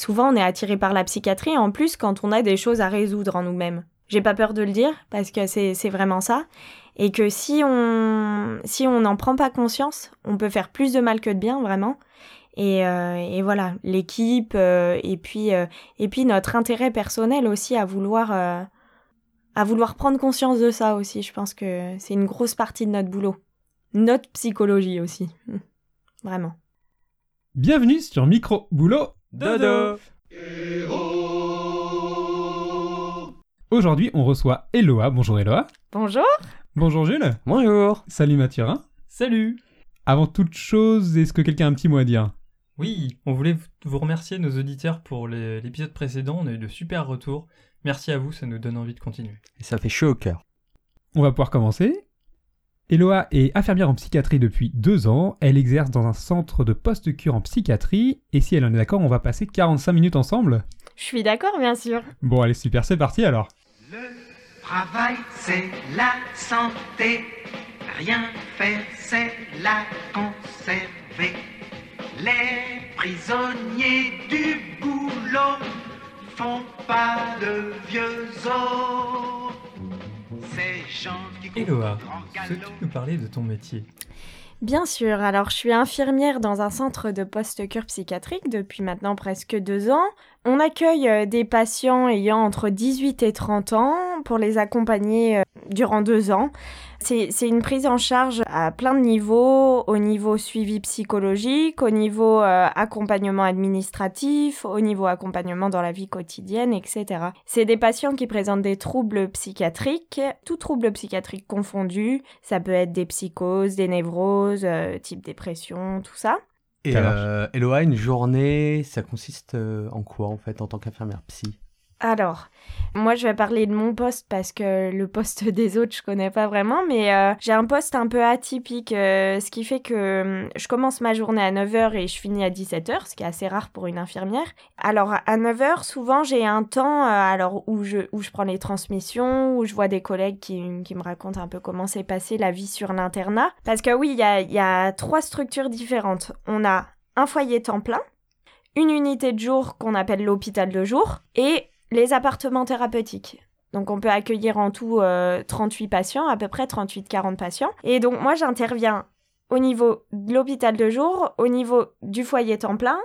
souvent on est attiré par la psychiatrie en plus quand on a des choses à résoudre en nous-mêmes. J'ai pas peur de le dire parce que c'est vraiment ça. Et que si on si on n'en prend pas conscience, on peut faire plus de mal que de bien vraiment. Et, euh, et voilà, l'équipe euh, et puis euh, et puis notre intérêt personnel aussi à vouloir à vouloir prendre conscience de ça aussi. Je pense que c'est une grosse partie de notre boulot, notre psychologie aussi, vraiment. Bienvenue sur Micro Boulot Dodo. Aujourd'hui, on reçoit Eloa. Bonjour Eloa. Bonjour. Bonjour Jules. Bonjour. Salut Mathurin. Salut. Avant toute chose, est-ce que quelqu'un a un petit mot à dire? Oui, on voulait vous remercier nos auditeurs pour l'épisode précédent. On a eu de super retours. Merci à vous, ça nous donne envie de continuer. Et ça fait chaud au cœur. On va pouvoir commencer. Eloa est infirmière en psychiatrie depuis deux ans. Elle exerce dans un centre de post-cure en psychiatrie. Et si elle en est d'accord, on va passer 45 minutes ensemble. Je suis d'accord, bien sûr. Bon, allez, super, c'est parti alors. Le travail, c'est la santé. Rien faire, c'est la conserver. Les prisonniers du boulot font pas de vieux os. Eloa, peux-tu nous parler de ton métier? Bien sûr, alors je suis infirmière dans un centre de post-cure psychiatrique depuis maintenant presque deux ans. On accueille euh, des patients ayant entre 18 et 30 ans pour les accompagner euh, durant deux ans. C'est une prise en charge à plein de niveaux, au niveau suivi psychologique, au niveau euh, accompagnement administratif, au niveau accompagnement dans la vie quotidienne, etc. C'est des patients qui présentent des troubles psychiatriques, tout trouble psychiatrique confondu. Ça peut être des psychoses, des névroses, euh, type dépression, tout ça. Et euh, Eloa, une journée, ça consiste euh, en quoi en fait en tant qu'infirmière psy? Alors, moi je vais parler de mon poste parce que le poste des autres je connais pas vraiment, mais euh, j'ai un poste un peu atypique, euh, ce qui fait que je commence ma journée à 9h et je finis à 17h, ce qui est assez rare pour une infirmière. Alors à 9h, souvent j'ai un temps euh, alors où je, où je prends les transmissions, où je vois des collègues qui, qui me racontent un peu comment s'est passée la vie sur l'internat. Parce que oui, il y a, y a trois structures différentes. On a un foyer temps plein, une unité de jour qu'on appelle l'hôpital de jour, et les appartements thérapeutiques. Donc on peut accueillir en tout 38 euh, patients, à peu près 38-40 patients. Et donc moi j'interviens au niveau de l'hôpital de jour, au niveau du foyer temps plein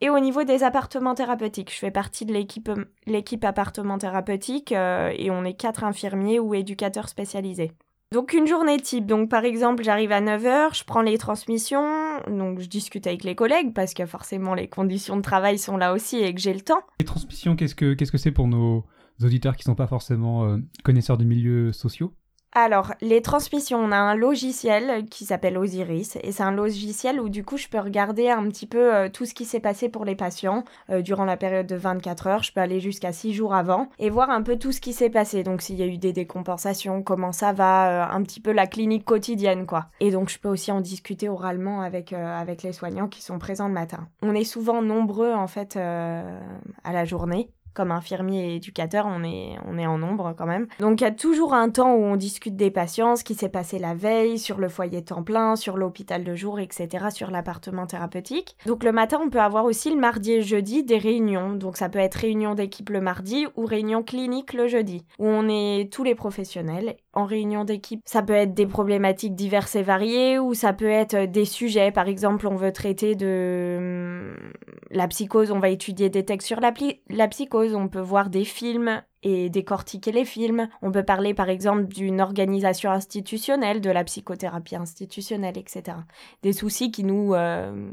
et au niveau des appartements thérapeutiques. Je fais partie de l'équipe, l'équipe appartement thérapeutique euh, et on est quatre infirmiers ou éducateurs spécialisés. Donc une journée type, donc par exemple j'arrive à 9h, je prends les transmissions, donc je discute avec les collègues parce que forcément les conditions de travail sont là aussi et que j'ai le temps. Les transmissions, qu'est-ce que qu'est-ce que c'est pour nos auditeurs qui sont pas forcément euh, connaisseurs des milieux sociaux? Alors, les transmissions, on a un logiciel qui s'appelle Osiris et c'est un logiciel où du coup je peux regarder un petit peu euh, tout ce qui s'est passé pour les patients euh, durant la période de 24 heures. Je peux aller jusqu'à 6 jours avant et voir un peu tout ce qui s'est passé. Donc s'il y a eu des décompensations, comment ça va, euh, un petit peu la clinique quotidienne quoi. Et donc je peux aussi en discuter oralement avec, avec les soignants qui sont présents le matin. On est souvent nombreux en fait à la journée comme infirmier et éducateur, on est, on est en nombre quand même. Donc il y a toujours un temps où on discute des patients, ce qui s'est passé la veille, sur le foyer temps plein, sur l'hôpital de jour, etc., sur l'appartement thérapeutique. Donc le matin, on peut avoir aussi le mardi et jeudi des réunions. Donc ça peut être réunion d'équipe le mardi ou réunion clinique le jeudi, où on est tous les professionnels en réunion d'équipe. Ça peut être des problématiques diverses et variées ou ça peut être des sujets. Par exemple, on veut traiter de hum, la psychose, on va étudier des textes sur la, la psychose, on peut voir des films et décortiquer les films. On peut parler par exemple d'une organisation institutionnelle, de la psychothérapie institutionnelle, etc. Des soucis qui nous... Euh,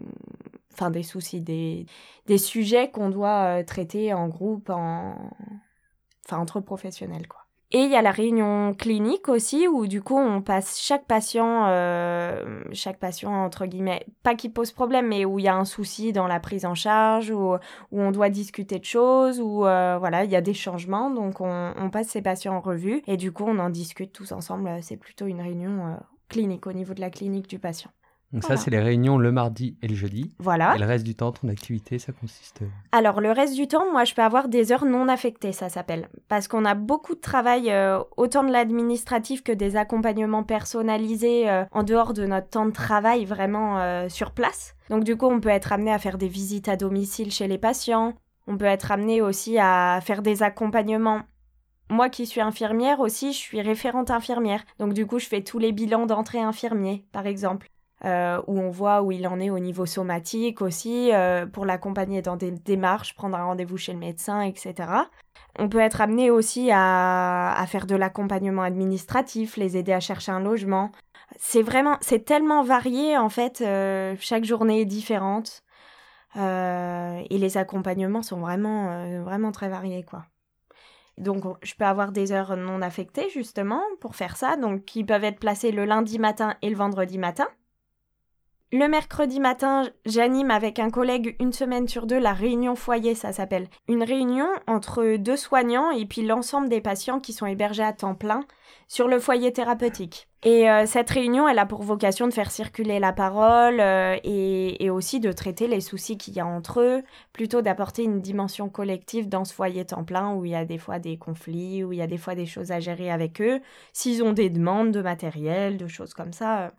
enfin des soucis, des, des sujets qu'on doit euh, traiter en groupe, en... enfin entre professionnels quoi. Et il y a la réunion clinique aussi, où du coup on passe chaque patient, euh, chaque patient entre guillemets, pas qui pose problème, mais où il y a un souci dans la prise en charge, où, où on doit discuter de choses, où euh, voilà, il y a des changements, donc on, on, passe ces patients en revue, et du coup on en discute tous ensemble, c'est plutôt une réunion euh, clinique, au niveau de la clinique du patient. Donc ça, c'est les réunions le mardi et le jeudi. Voilà. Et le reste du temps, ton activité, ça consiste... Alors, le reste du temps, moi, je peux avoir des heures non affectées, ça s'appelle. Parce qu'on a beaucoup de travail, euh, autant de l'administratif que des accompagnements personnalisés euh, en dehors de notre temps de travail, vraiment euh, sur place. Donc, du coup, on peut être amené à faire des visites à domicile chez les patients. On peut être amené aussi à faire des accompagnements. Moi qui suis infirmière aussi, je suis référente infirmière. Donc du coup, je fais tous les bilans d'entrée infirmier, par exemple. Euh, où on voit où il en est au niveau somatique aussi, euh, pour l'accompagner dans des démarches, prendre un rendez-vous chez le médecin, etc. On peut être amené aussi à, faire de l'accompagnement administratif, les aider à chercher un logement. C'est vraiment, c'est tellement varié en fait, euh, chaque journée est différente. Et les accompagnements sont vraiment, vraiment très variés, quoi. Donc, je peux avoir des heures non affectées, justement, pour faire ça, donc qui peuvent être placées le lundi matin et le vendredi matin. Le mercredi matin, j'anime avec un collègue une semaine sur deux la réunion foyer, ça s'appelle. Une réunion entre deux soignants et puis l'ensemble des patients qui sont hébergés à temps plein sur le foyer thérapeutique. Et euh, cette réunion, elle a pour vocation de faire circuler la parole euh, et, et, aussi de traiter les soucis qu'il y a entre eux, plutôt d'apporter une dimension collective dans ce foyer temps plein où il y a des fois des conflits, où il y a des fois des choses à gérer avec eux, s'ils ont des demandes de matériel, de choses comme ça.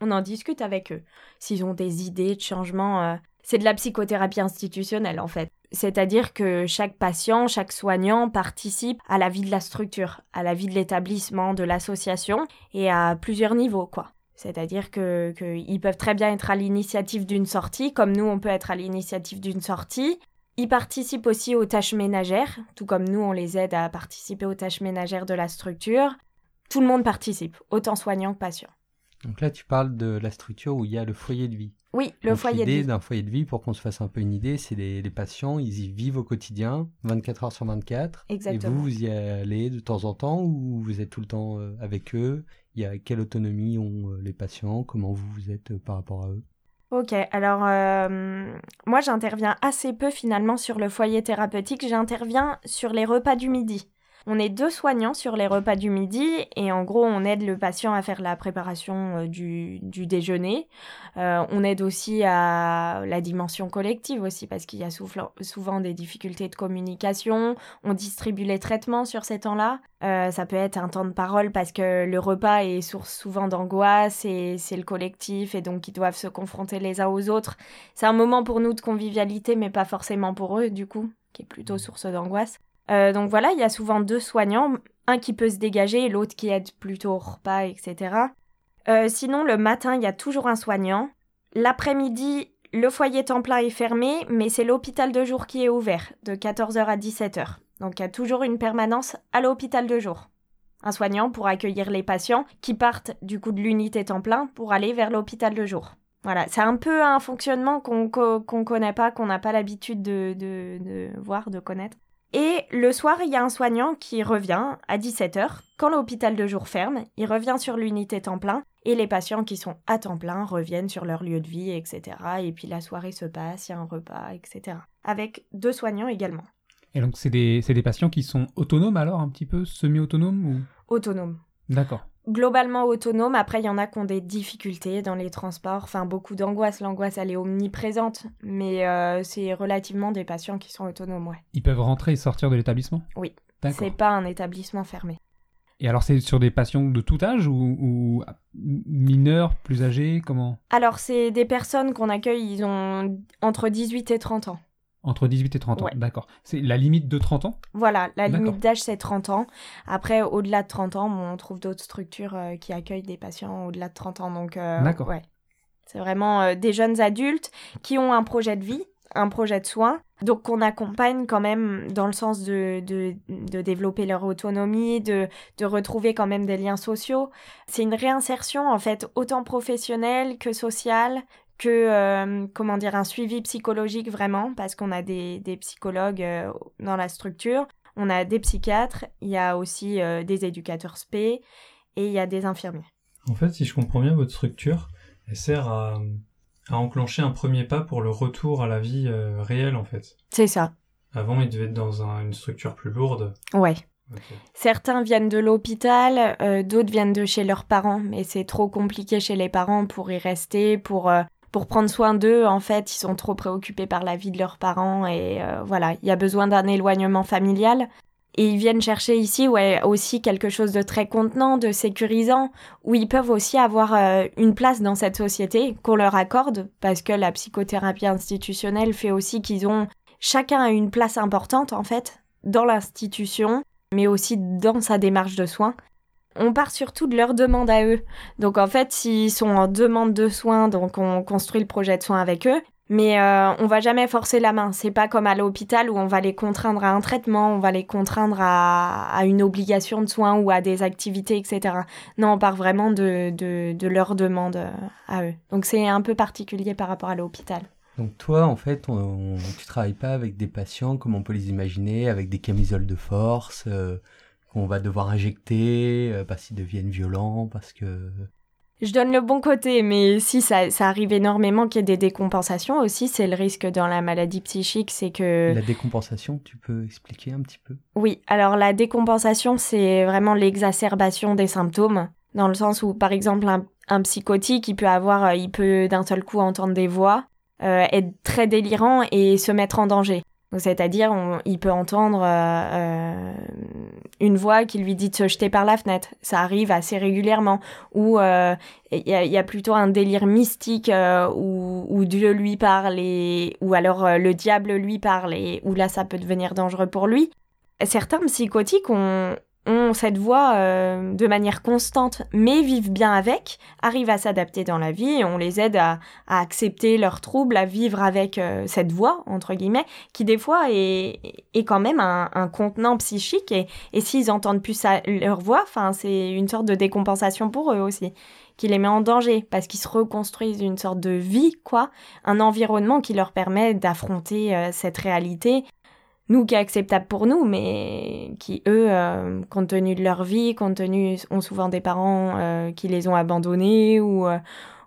On en discute avec eux. S'ils ont des idées de changement, euh, c'est de la psychothérapie institutionnelle en fait. C'est-à-dire que chaque patient, chaque soignant participe à la vie de la structure, à la vie de l'établissement, de l'association, et à plusieurs niveaux, quoi. C'est-à-dire qu'ils peuvent très bien être à l'initiative d'une sortie, comme nous on peut être à l'initiative d'une sortie. Ils participent aussi aux tâches ménagères, tout comme nous on les aide à participer aux tâches ménagères de la structure. Tout le monde participe, autant soignant que patient. Donc là, tu parles de la structure où il y a le foyer de vie. Oui, le Donc foyer de L'idée vie. d'un foyer de vie, pour qu'on se fasse un peu une idée, c'est les, les patients, ils y vivent au quotidien, 24 heures sur 24. Exactement. Et vous, vous y allez de temps en temps ou vous êtes tout le temps euh, avec eux? Il y a quelle autonomie ont euh, les patients? Comment vous vous êtes euh, par rapport à eux? Ok, alors euh, moi j'interviens assez peu finalement sur le foyer thérapeutique, j'interviens sur les repas du midi. On est deux soignants sur les repas du midi et en gros on aide le patient à faire la préparation euh, du, déjeuner. Euh, on aide aussi à la dimension collective aussi parce qu'il y a souvent, souvent des difficultés de communication. On distribue les traitements sur ces temps-là. Euh, ça peut être un temps de parole parce que le repas est source souvent d'angoisse et c'est le collectif et donc ils doivent se confronter les uns aux autres. C'est un moment pour nous de convivialité mais pas forcément pour eux du coup, qui est plutôt source d'angoisse. Euh, donc voilà, il y a souvent deux soignants, un qui peut se dégager l'autre qui aide plutôt au repas, etc. Euh, sinon, le matin, il y a toujours un soignant. L'après-midi, le foyer temps plein est fermé, mais c'est l'hôpital de jour qui est ouvert, de 14h à 17h. Donc il y a toujours une permanence à l'hôpital de jour. Un soignant pour accueillir les patients qui partent du coup de l'unité temps plein pour aller vers l'hôpital de jour. Voilà, c'est un peu un fonctionnement qu'on qu'on connaît pas, qu'on n'a pas l'habitude de, de, de voir, de connaître. Et le soir, il y a un soignant qui revient à 17h. Quand l'hôpital de jour ferme, il revient sur l'unité temps plein et les patients qui sont à temps plein reviennent sur leur lieu de vie, etc. Et puis la soirée se passe, il y a un repas, etc. Avec deux soignants également. Et donc, c'est des, des, patients qui sont autonomes alors, un petit peu semi-autonomes ou... Autonomes. D'accord globalement autonome. Après, il y en a qui ont des difficultés dans les transports, enfin beaucoup d'angoisse. L'angoisse, elle est omniprésente, mais euh, c'est relativement des patients qui sont autonomes, ouais. Ils peuvent rentrer et sortir de l'établissement? Oui. C'est pas un établissement fermé. Et alors, c'est sur des patients de tout âge ou, ou mineurs, plus âgés? Comment? Alors, c'est des personnes qu'on accueille, ils ont entre 18 et 30 ans. Entre 18 et 30 ans, d'accord. C'est la limite de 30 ans? Voilà, la limite d'âge c'est 30 ans. Après, au-delà de 30 ans, bon, on trouve d'autres structures euh, qui accueillent des patients au-delà de 30 ans. Donc, euh, d'accord. Ouais. C'est vraiment euh, des jeunes adultes qui ont un projet de vie, un projet de soins. Donc, qu'on accompagne quand même dans le sens de, de, de développer leur autonomie, de, de retrouver quand même des liens sociaux. C'est une réinsertion, en fait, autant professionnelle que sociale, que euh, comment dire un suivi psychologique vraiment parce qu'on a des, des psychologues euh, dans la structure. On a des psychiatres il y a aussi euh, des éducateurs spé et il y a des infirmiers. En fait si je comprends bien votre structure elle sert à, à enclencher un premier pas pour le retour à la vie réelle en fait. C'est ça. Avant il devait être dans un, une structure plus lourde. Ouais. Okay. Certains viennent de l'hôpital, euh, d'autres viennent de chez leurs parents, mais c'est trop compliqué chez les parents pour y rester, pour euh, pour prendre soin d'eux, en fait, ils sont trop préoccupés par la vie de leurs parents et euh, voilà, il y a besoin d'un éloignement familial. Et ils viennent chercher ici ouais, aussi quelque chose de très contenant, de sécurisant, où ils peuvent aussi avoir euh, une place dans cette société qu'on leur accorde, parce que la psychothérapie institutionnelle fait aussi qu'ils ont chacun une place importante en fait dans l'institution, mais aussi dans sa démarche de soins. On part surtout de leurs demandes à eux. Donc en fait, s'ils sont en demande de soins, donc on construit le projet de soins avec eux. Mais euh, on va jamais forcer la main. C'est pas comme à l'hôpital où on va les contraindre à un traitement, on va les contraindre à, une obligation de soins ou à des activités, etc. Non, on part vraiment de, de, de leurs demandes euh, à eux. Donc c'est un peu particulier par rapport à l'hôpital. Donc toi, en fait, on, tu travailles pas avec des patients comme on peut les imaginer, avec des camisoles de force euh, qu'on va devoir injecter parce qu'ils deviennent violents, parce que je donne le bon côté, mais si ça, arrive énormément qu'il y ait des décompensations aussi, c'est le risque dans la maladie psychique, c'est que... La décompensation, tu peux expliquer un petit peu? Oui, alors la décompensation, c'est vraiment l'exacerbation des symptômes, dans le sens où, par exemple, un, psychotique, il peut avoir, euh, il peut d'un seul coup entendre des voix, euh, être très délirant et se mettre en danger. C'est-à-dire, il peut entendre euh, euh, une voix qui lui dit de se jeter par la fenêtre. Ça arrive assez régulièrement. Ou euh, il y, a plutôt un délire mystique où, Dieu lui parle et, ou alors le diable lui parle et où là ça peut devenir dangereux pour lui. Certains psychotiques ont, ont cette voix euh, de manière constante, mais vivent bien avec, arrivent à s'adapter dans la vie et on les aide à, accepter leurs troubles, à vivre avec euh, cette voix, entre guillemets, qui des fois est, est quand même un, contenant psychique et, et s'ils entendent plus leur voix, c'est une sorte de décompensation pour eux aussi qui les met en danger parce qu'ils se reconstruisent une sorte de vie, quoi, un environnement qui leur permet d'affronter euh, cette réalité nous qui est acceptable pour nous, mais qui eux, euh, compte tenu de leur vie, compte tenu ont souvent des parents euh, qui les ont abandonnés ou euh,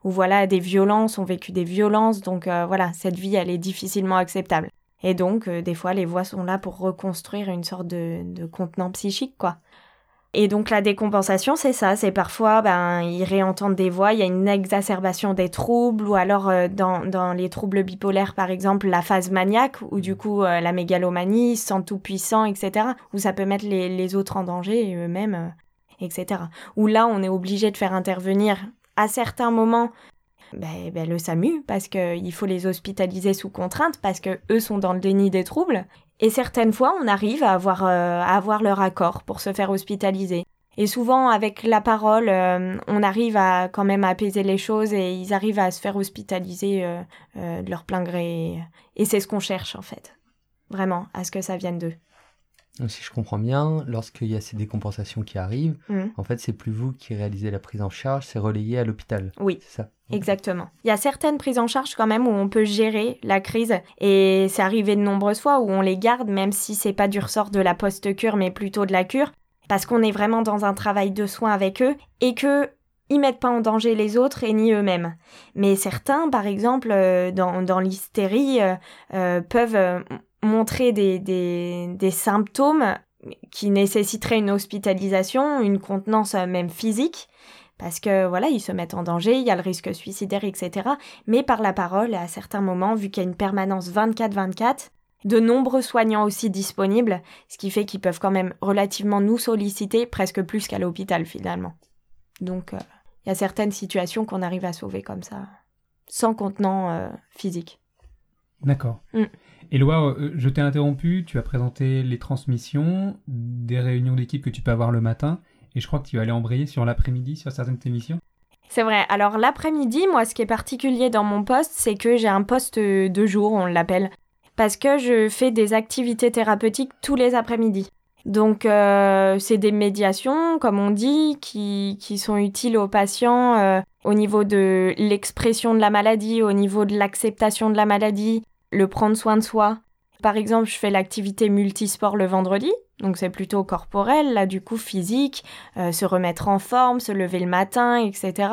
ou voilà des violences, ont vécu des violences, donc voilà cette vie elle est difficilement acceptable. Et donc des fois les voix sont là pour reconstruire une sorte de, de contenant psychique quoi. Et donc la décompensation, c'est ça, c'est parfois, ben, ils réentendent des voix, il y a une exacerbation des troubles, ou alors euh, dans, dans, les troubles bipolaires, par exemple, la phase maniaque, ou du coup euh, la mégalomanie, sans tout puissant, etc., où ça peut mettre les, les autres en danger, eux-mêmes, euh, etc. Où là, on est obligé de faire intervenir à certains moments ben, ben, le SAMU, parce qu'il faut les hospitaliser sous contrainte, parce que eux sont dans le déni des troubles, et certaines fois, on arrive à avoir, euh, à avoir leur accord pour se faire hospitaliser. Et souvent, avec la parole, euh, on arrive à quand même apaiser les choses et ils arrivent à se faire hospitaliser euh, de leur plein gré. Et c'est ce qu'on cherche, en fait. Vraiment, à ce que ça vienne d'eux. Si je comprends bien, lorsqu'il y a ces décompensations qui arrivent, mmh. en fait, c'est plus vous qui réalisez la prise en charge, c'est relayé à l'hôpital. Oui. C'est ça? Exactement. Il y a certaines prises en charge quand même où on peut gérer la crise et c'est arrivé de nombreuses fois où on les garde même si c'est pas du ressort de la post-cure mais plutôt de la cure parce qu'on est vraiment dans un travail de soins avec eux et que ils mettent pas en danger les autres et ni eux-mêmes. Mais certains, par exemple, euh, dans, dans l'hystérie, euh, euh, peuvent montrer des, des, symptômes qui nécessiteraient une hospitalisation, une contenance même physique, parce que voilà, ils se mettent en danger, il y a le risque suicidaire, etc. Mais par la parole, à certains moments, vu qu'il y a une permanence 24-24, de nombreux soignants aussi disponibles, ce qui fait qu'ils peuvent quand même relativement nous solliciter, presque plus qu'à l'hôpital finalement. Donc, euh, il y a certaines situations qu'on arrive à sauver comme ça, sans contenant euh, physique. D'accord. Mm. Éloi, euh, je t'ai interrompu, tu as présenté les transmissions, des réunions d'équipe que tu peux avoir le matin. Et je crois que tu vas aller embrayer sur l'après-midi sur certaines émissions. C'est vrai. Alors l'après-midi, moi, ce qui est particulier dans mon poste, c'est que j'ai un poste de jour, on l'appelle, parce que je fais des activités thérapeutiques tous les après-midi. Donc euh, c'est des médiations, comme on dit, qui, qui sont utiles aux patients euh, au niveau de l'expression de la maladie, au niveau de l'acceptation de la maladie, le prendre soin de soi. Par exemple, je fais l'activité multisport le vendredi, donc c'est plutôt corporel, là du coup physique, euh, se remettre en forme, se lever le matin, etc.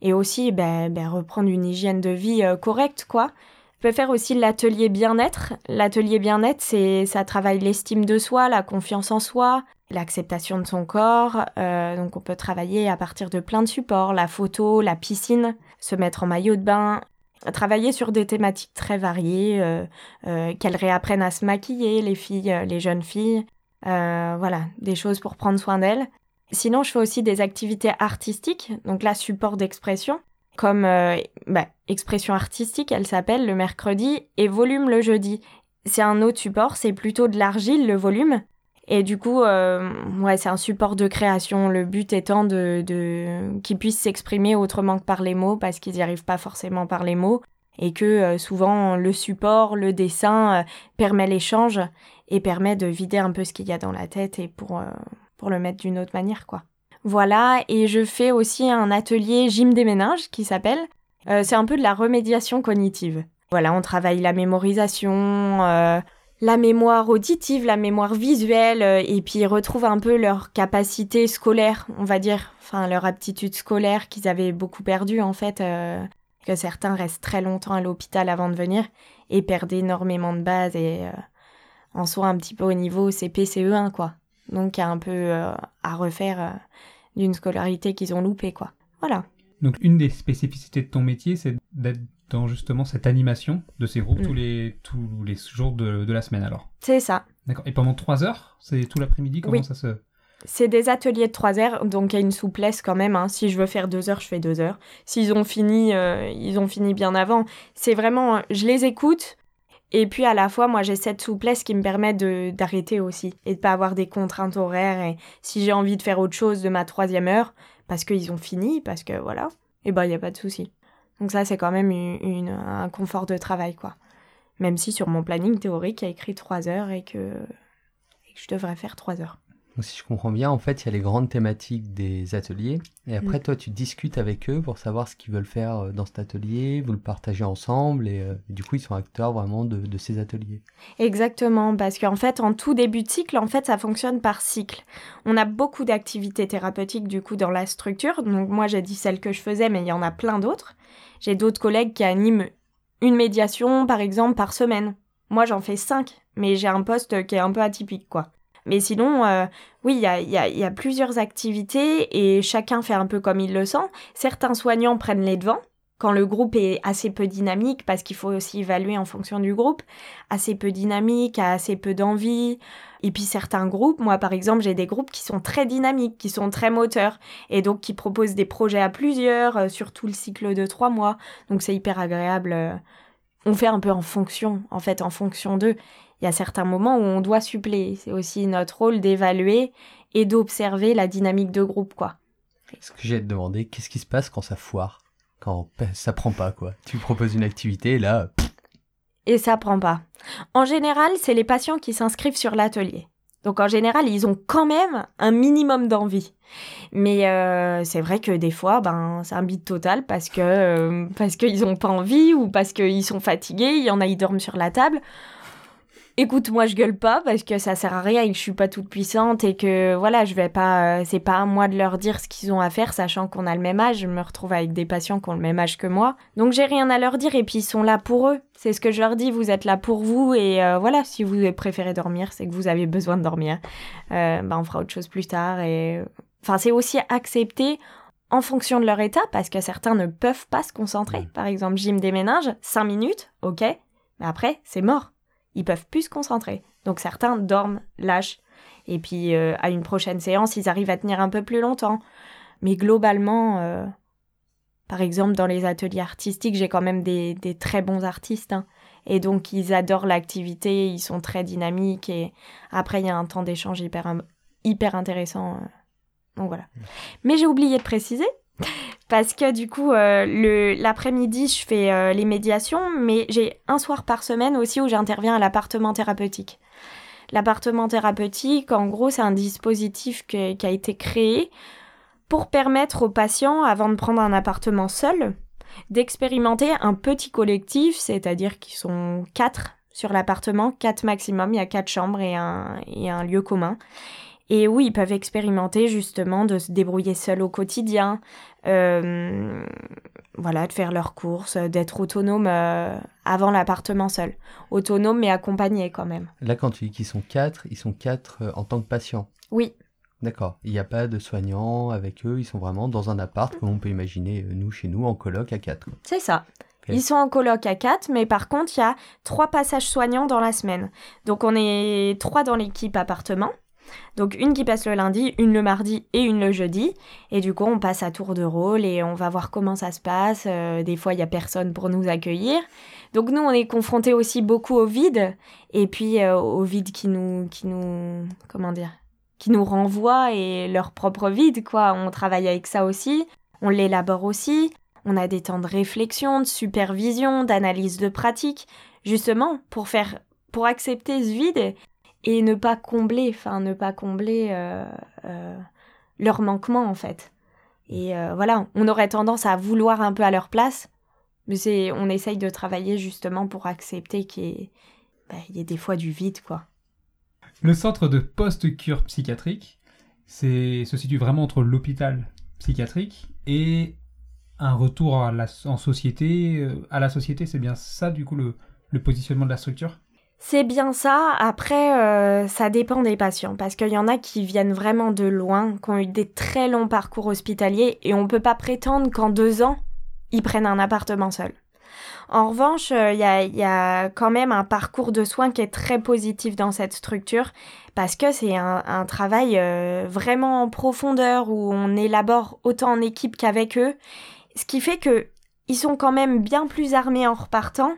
Et aussi ben, ben, reprendre une hygiène de vie correcte, quoi. Peux faire aussi l'atelier bien-être. L'atelier bien-être, c'est ça travaille l'estime de soi, la confiance en soi, l'acceptation de son corps. Euh, donc on peut travailler à partir de plein de supports, la photo, la piscine, se mettre en maillot de bain, travailler sur des thématiques très variées, qu'elles réapprennent à se maquiller, les filles, les jeunes filles, euh, voilà, des choses pour prendre soin d'elle. Sinon, je fais aussi des activités artistiques, donc là, support d'expression, comme euh, bah, expression artistique, elle s'appelle le mercredi, et volume le jeudi. c'est un autre support, c'est plutôt de l'argile, le volume. Et du coup, euh, ouais, c'est un support de création. Le but étant de, qu'ils puissent s'exprimer autrement que par les mots, parce qu'ils n'y arrivent pas forcément par les mots. Et que euh, souvent, le support, le dessin permet l'échange et permet de vider un peu ce qu'il y a dans la tête et pour, pour le mettre d'une autre manière, quoi. Voilà, et je fais aussi un atelier gym des méninges qui s'appelle. Euh, c'est un peu de la remédiation cognitive. Voilà, on travaille la mémorisation, euh, la mémoire auditive, la mémoire visuelle, euh, et puis ils retrouvent un peu leur capacité scolaire, on va dire, enfin leur aptitude scolaire qu'ils avaient beaucoup perdue en fait, que certains restent très longtemps à l'hôpital avant de venir et perdent énormément de bases et en sont un petit peu au niveau CP-CE1 quoi. Donc il y a un peu à refaire d'une scolarité qu'ils ont loupée quoi. Voilà. Donc une des spécificités de ton métier, c'est d'être dans justement cette animation de ces groupes Mm. tous, les, tous les jours de, de la semaine alors. C'est ça. D'accord. Et pendant trois heures C'est tout l'après-midi Comment Oui. ça se... C'est des ateliers de 3 heures, donc il y a une souplesse quand même. hein. Si je veux faire 2 heures, je fais 2 heures. S'ils ont fini, euh, ils ont fini bien avant. C'est vraiment, je les écoute. Et puis à la fois, moi j'ai cette souplesse qui me permet d'arrêter aussi et de pas avoir des contraintes horaires. Et si j'ai envie de faire autre chose de ma troisième heure, parce qu'ils ont fini, parce que voilà, et ben il y a pas de souci. Donc ça c'est quand même un confort de travail quoi. Même si sur mon planning théorique il y a écrit 3 heures et que, et que je devrais faire 3 heures. Donc, si je comprends bien, en fait, il y a les grandes thématiques des ateliers. Et après, Mm. toi, tu discutes avec eux pour savoir ce qu'ils veulent faire euh, dans cet atelier. Vous le partagez ensemble. Et, euh, et du coup, ils sont acteurs vraiment de, de ces ateliers. Exactement, parce qu'en fait, en tout début de cycle, en fait, ça fonctionne par cycle. On a beaucoup d'activités thérapeutiques du coup dans la structure. Donc moi, j'ai dit celle que je faisais, mais il y en a plein d'autres. J'ai d'autres collègues qui animent une médiation, par exemple, par semaine. Moi, j'en fais cinq, mais j'ai un poste qui est un peu atypique, quoi. Mais sinon, euh, oui, il y a, plusieurs activités et chacun fait un peu comme il le sent. Certains soignants prennent les devants quand le groupe est assez peu dynamique, parce qu'il faut aussi évaluer en fonction du groupe assez peu dynamique, a assez peu d'envie. Et puis certains groupes, moi par exemple, j'ai des groupes qui sont très dynamiques, qui sont très moteurs, et donc qui proposent des projets à plusieurs, euh, sur tout le cycle de trois mois. Donc c'est hyper agréable. euh. On fait un peu en fonction, en fait, en fonction d'eux. Il y a certains moments où on doit suppléer. C'est aussi notre rôle d'évaluer et d'observer la dynamique de groupe, quoi. Ce que j'ai à te demander, qu'est-ce qui se passe quand ça foire? Quand ça prend pas, quoi. Tu proposes une activité, et là, pff, et ça prend pas. En général, c'est les patients qui s'inscrivent sur l'atelier. Donc en général, ils ont quand même un minimum d'envie. Mais euh, c'est vrai que des fois, ben, c'est un bide total parce que euh, parce qu'ils ont pas envie ou parce qu'ils sont fatigués. Il y en a, ils dorment sur la table. Écoute, moi je gueule pas parce que ça sert à rien et que je suis pas toute puissante et que voilà, je vais pas, euh, c'est pas à moi de leur dire ce qu'ils ont à faire, sachant qu'on a le même âge. Je me retrouve avec des patients qui ont le même âge que moi, donc j'ai rien à leur dire et puis ils sont là pour eux. C'est ce que je leur dis, vous êtes là pour vous et euh, voilà, si vous préférez dormir, c'est que vous avez besoin de dormir. Euh, ben on fera autre chose plus tard et enfin c'est aussi accepter en fonction de leur état parce que certains ne peuvent pas se concentrer. Mm. Par exemple, gym des méninges, 5 minutes, ok, mais après c'est mort ils peuvent plus se concentrer. Donc certains dorment, lâchent, et puis euh, à une prochaine séance, ils arrivent à tenir un peu plus longtemps. Mais globalement, euh, par exemple, dans les ateliers artistiques, j'ai quand même des, des très bons artistes. hein. Et donc, ils adorent l'activité, ils sont très dynamiques, et après, il y a un temps d'échange hyper, hyper intéressant. euh. Donc voilà. Mais j'ai oublié de préciser, parce que du coup, euh, l'après-midi, je fais euh, les médiations, mais j'ai un soir par semaine aussi où j'interviens à l'appartement thérapeutique. L'appartement thérapeutique, en gros, c'est un dispositif que- qui a été créé pour permettre aux patients, avant de prendre un appartement seul, d'expérimenter un petit collectif, c'est-à-dire qu'ils sont quatre sur l'appartement, quatre maximum, il y a quatre chambres et un, et un lieu commun. Et où ils peuvent expérimenter justement de se débrouiller seuls au quotidien, euh, voilà, de faire leurs courses, d'être autonome euh, avant l'appartement seul. Autonome mais accompagné quand même. là, quand tu dis qu'ils sont quatre, ils sont quatre euh, en tant que patients. Oui, D'accord. Il n'y a pas de soignants avec eux. Ils sont vraiment dans un appart, comme on peut imaginer, nous, chez nous, en coloc à quatre. c'est ça. Ils sont en coloc à 4, mais par contre, il y a trois passages soignants dans la semaine. Donc on est trois dans l'équipe appartement. Donc une qui passe le lundi, une le mardi et une le jeudi. Et du coup, on passe à tour de rôle et on va voir comment ça se passe. Euh, des fois, il n'y a personne pour nous accueillir. Donc nous, on est confrontés aussi beaucoup au vide. Et puis euh, au vide qui nous, qui nous, comment dire, qui nous renvoie et leur propre vide, quoi. On travaille avec ça aussi. On l'élabore aussi. On a des temps de réflexion, de supervision, d'analyse de pratique, justement pour faire, pour accepter ce vide et ne pas combler, enfin ne pas combler euh, euh, leur manquement en fait. Et euh, voilà, on aurait tendance à vouloir un peu à leur place, mais c'est, on essaye de travailler justement pour accepter qu'il y ait, bah, il y ait des fois du vide quoi. Le centre de post-cure psychiatrique c'est, se situe vraiment entre l'hôpital psychiatrique et un retour à la, en société. À la société, c'est bien ça du coup le, le positionnement de la structure? C'est bien ça. Après, euh, ça dépend des patients parce qu'il y en a qui viennent vraiment de loin, qui ont eu des très longs parcours hospitaliers et on ne peut pas prétendre qu'en deux ans, ils prennent un appartement seul. En revanche, il y, a, quand même un parcours de soins qui est très positif dans cette structure parce que c'est un, un, travail euh, vraiment en profondeur où on élabore autant en équipe qu'avec eux, ce qui fait que ils sont quand même bien plus armés en repartant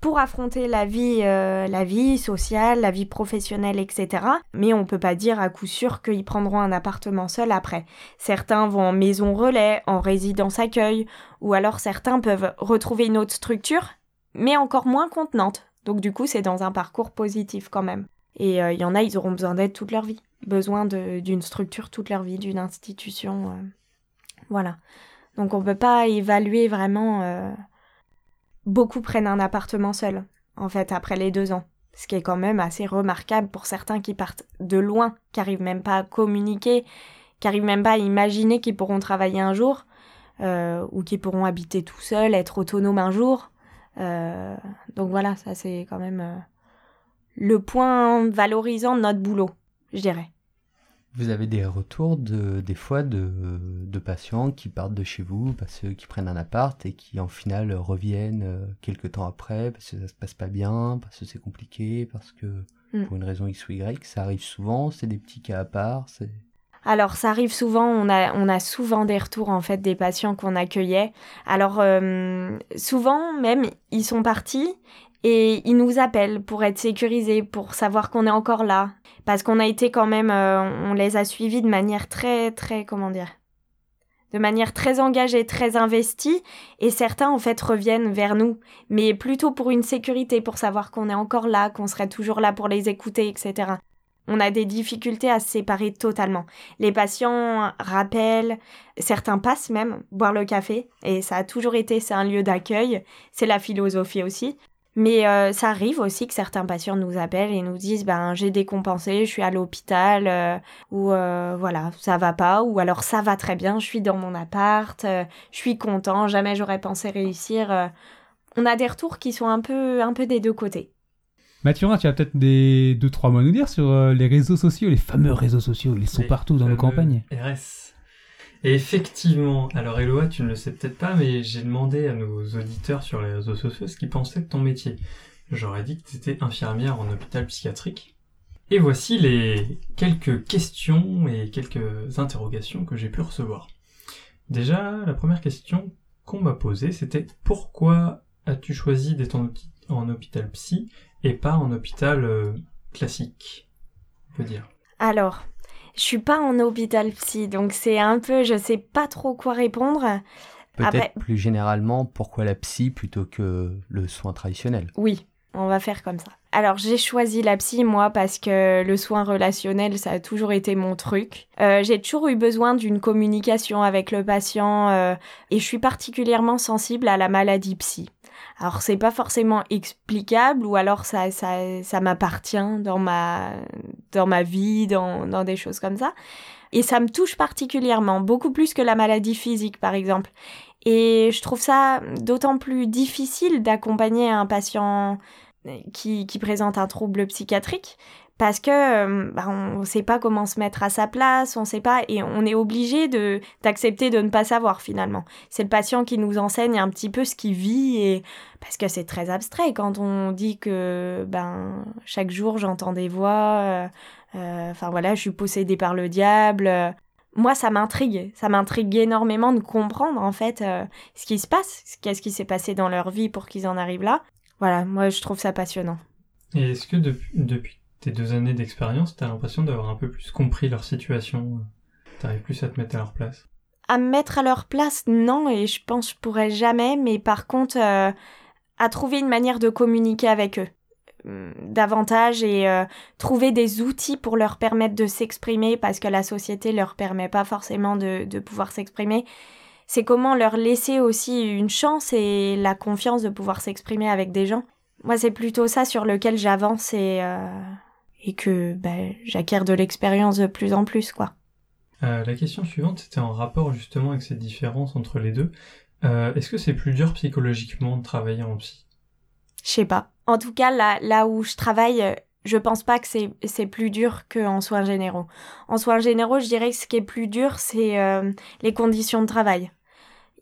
pour affronter la vie, euh, la vie sociale, la vie professionnelle, etc. Mais on peut pas dire à coup sûr qu'ils prendront un appartement seul après. Certains vont en maison relais, en résidence accueil, ou alors certains peuvent retrouver une autre structure, mais encore moins contenante. Donc du coup, c'est dans un parcours positif quand même. Et il euh, y en a, ils auront besoin d'aide toute leur vie, besoin d'une structure toute leur vie, d'une institution. Euh... Voilà. Donc on peut pas évaluer vraiment beaucoup prennent un appartement seul, en fait, après les deux ans. Ce qui est quand même assez remarquable pour certains qui partent de loin, qui n'arrivent même pas à communiquer, qui n'arrivent même pas à imaginer qu'ils pourront travailler un jour, euh, ou qu'ils pourront habiter tout seuls, être autonomes un jour. Euh, donc voilà, ça c'est quand même euh, le point valorisant de notre boulot, je dirais. Vous avez des retours de, des fois de, de patients qui partent de chez vous parce qu'ils prennent un appart et qui en final reviennent euh, quelques temps après parce que ça se passe pas bien, parce que c'est compliqué, parce que Mm. pour une raison X ou Y, ça arrive souvent, c'est des petits cas à part, c'est... Alors ça arrive souvent, on a, on a souvent des retours en fait des patients qu'on accueillait. Alors euh, souvent même ils sont partis et ils nous appellent pour être sécurisés, pour savoir qu'on est encore là. Parce qu'on a été quand même, euh, on les a suivis de manière très, très, comment dire, de manière très engagée, très investie, et certains en fait reviennent vers nous, mais plutôt pour une sécurité, pour savoir qu'on est encore là, qu'on serait toujours là pour les écouter, etc. On a des difficultés à se séparer totalement. Les patients rappellent, certains passent même boire le café, et ça a toujours été, c'est un lieu d'accueil, c'est la philosophie aussi. Mais euh, ça arrive aussi que certains patients nous appellent et nous disent ben j'ai décompensé, je suis à l'hôpital euh, ou euh, voilà ça va pas ou alors ça va très bien, je suis dans mon appart, euh, je suis content, jamais j'aurais pensé réussir. euh. On a des retours qui sont un peu un peu des deux côtés. Mathurin, tu as peut-être des deux trois mots à nous dire sur euh, les réseaux sociaux, les fameux réseaux sociaux, ils sont Les partout dans nos campagnes. RS. Effectivement, alors Eloa, tu ne le sais peut-être pas, mais j'ai demandé à nos auditeurs sur les réseaux sociaux ce qu'ils pensaient de ton métier. J'aurais dit que tu étais infirmière en hôpital psychiatrique. Et voici les quelques questions et quelques interrogations que j'ai pu recevoir. Déjà, la première question qu'on m'a posée, c'était pourquoi as-tu choisi d'être en hôpital psy et pas en hôpital euh, classique? On peut dire. Alors, je suis pas en hôpital psy, donc c'est un peu, je sais pas trop quoi répondre. Peut-être Après- plus généralement, pourquoi la psy plutôt que le soin traditionnel? Oui, on va faire comme ça. Alors j'ai choisi la psy moi parce que le soin relationnel ça a toujours été mon truc. Euh, j'ai toujours eu besoin d'une communication avec le patient euh, et je suis particulièrement sensible à la maladie psy. Alors c'est pas forcément explicable ou alors ça ça, ça m'appartient dans ma dans ma vie dans dans des choses comme ça et ça me touche particulièrement beaucoup plus que la maladie physique par exemple. Et je trouve ça d'autant plus difficile d'accompagner un patient qui, qui présente un trouble psychiatrique parce que euh, bah, on ne sait pas comment se mettre à sa place, on sait pas et on est obligé de d'accepter de ne pas savoir finalement. C'est le patient qui nous enseigne un petit peu ce qu'il vit et parce que c'est très abstrait quand on dit que ben chaque jour j'entends des voix, euh, euh, enfin voilà, je suis possédée par le diable. Moi, ça m'intrigue, ça m'intrigue énormément de comprendre en fait ce qui se passe, qu'est-ce qui s'est passé dans leur vie pour qu'ils en arrivent là. Voilà, moi je trouve ça passionnant. Et est-ce que depuis, depuis tes deux années d'expérience, t'as l'impression d'avoir un peu plus compris leur situation T'arrives plus à te mettre à leur place À me mettre à leur place, non, et je pense que je pourrais jamais, mais par contre, euh, à trouver une manière de communiquer avec eux hum, davantage et euh, trouver des outils pour leur permettre de s'exprimer parce que la société leur permet pas forcément de, pouvoir s'exprimer. C'est comment leur laisser aussi une chance et la confiance de pouvoir s'exprimer avec des gens. Moi, c'est plutôt ça sur lequel j'avance et, euh, et que bah, j'acquiers de l'expérience de plus en plus, quoi. Euh, la question suivante, c'était en rapport justement avec cette différence entre les deux. Euh, est-ce que c'est plus dur psychologiquement de travailler en psy? Je sais pas. En tout cas, là, là où je travaille, je pense pas que c'est plus dur qu'en soins généraux. En soins généraux, je dirais que ce qui est plus dur, c'est euh, les conditions de travail.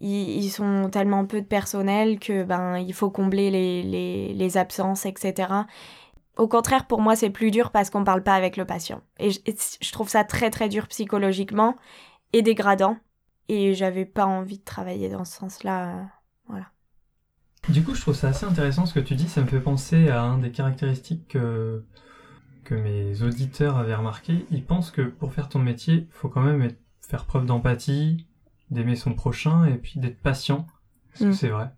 Ils, ils, sont tellement peu de personnel que ben il faut combler les, les, les absences, etc. Au contraire, pour moi, c'est plus dur parce qu'on parle pas avec le patient. Et je, trouve ça très très dur psychologiquement et dégradant. Et j'avais pas envie de travailler dans ce sens-là. Euh, voilà. Du coup, je trouve ça assez intéressant ce que tu dis. Ça me fait penser à un des caractéristiques que, que mes auditeurs avaient remarqué. Ils pensent que pour faire ton métier, il faut quand même faire preuve d'empathie, d'aimer son prochain et puis d'être patient. Est-ce que mm. c'est vrai?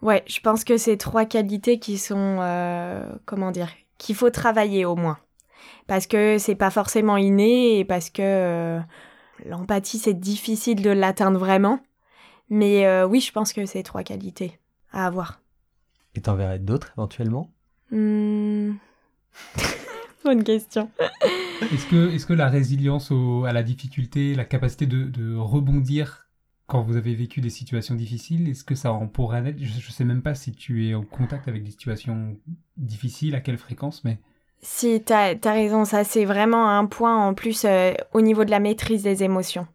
Ouais, je pense que c'est trois qualités qui sont, euh, comment dire, qu'il faut travailler au moins. Parce que c'est pas forcément inné et parce que euh, l'empathie c'est difficile de l'atteindre vraiment. Mais euh, oui, je pense que c'est trois qualités à avoir. Et t'en verrais d'autres éventuellement? Mmh... Bonne question. est-ce que, est que la résilience à la difficulté, la capacité de, de rebondir quand vous avez vécu des situations difficiles, est-ce que ça en pourrait être Je ne sais même pas si tu es en contact avec des situations difficiles, à quelle fréquence, mais... Si, tu as, raison, ça c'est vraiment un point en plus euh, au niveau de la maîtrise des émotions.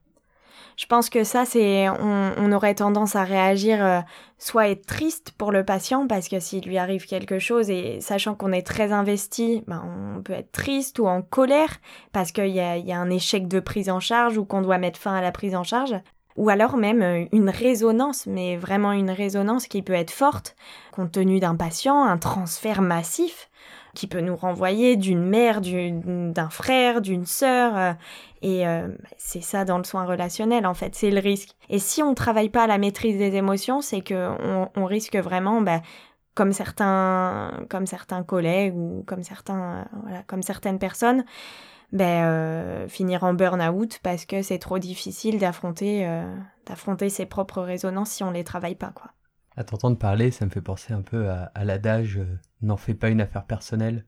Je pense que ça, c'est, on, aurait tendance à réagir, euh, soit être triste pour le patient, parce que s'il lui arrive quelque chose, et sachant qu'on est très investi, ben, on peut être triste ou en colère, parce qu'il y a, y a un échec de prise en charge ou qu'on doit mettre fin à la prise en charge ou alors même euh, une résonance, mais vraiment une résonance qui peut être forte, compte tenu d'un patient, un transfert massif qui peut nous renvoyer d'une mère, d'un frère, d'une sœur. Euh, et euh, c'est ça dans le soin relationnel, en fait, c'est le risque. Et si on ne travaille pas à la maîtrise des émotions, c'est qu'on on risque vraiment, bah, comme certains, comme certains collègues ou comme certains, voilà, comme certaines personnes, ben, euh, finir en burn-out parce que c'est trop difficile d'affronter euh, ses propres résonances si on les travaille pas quoi. À t'entendre parler, ça me fait penser un peu à, l'adage euh, n'en fais pas une affaire personnelle.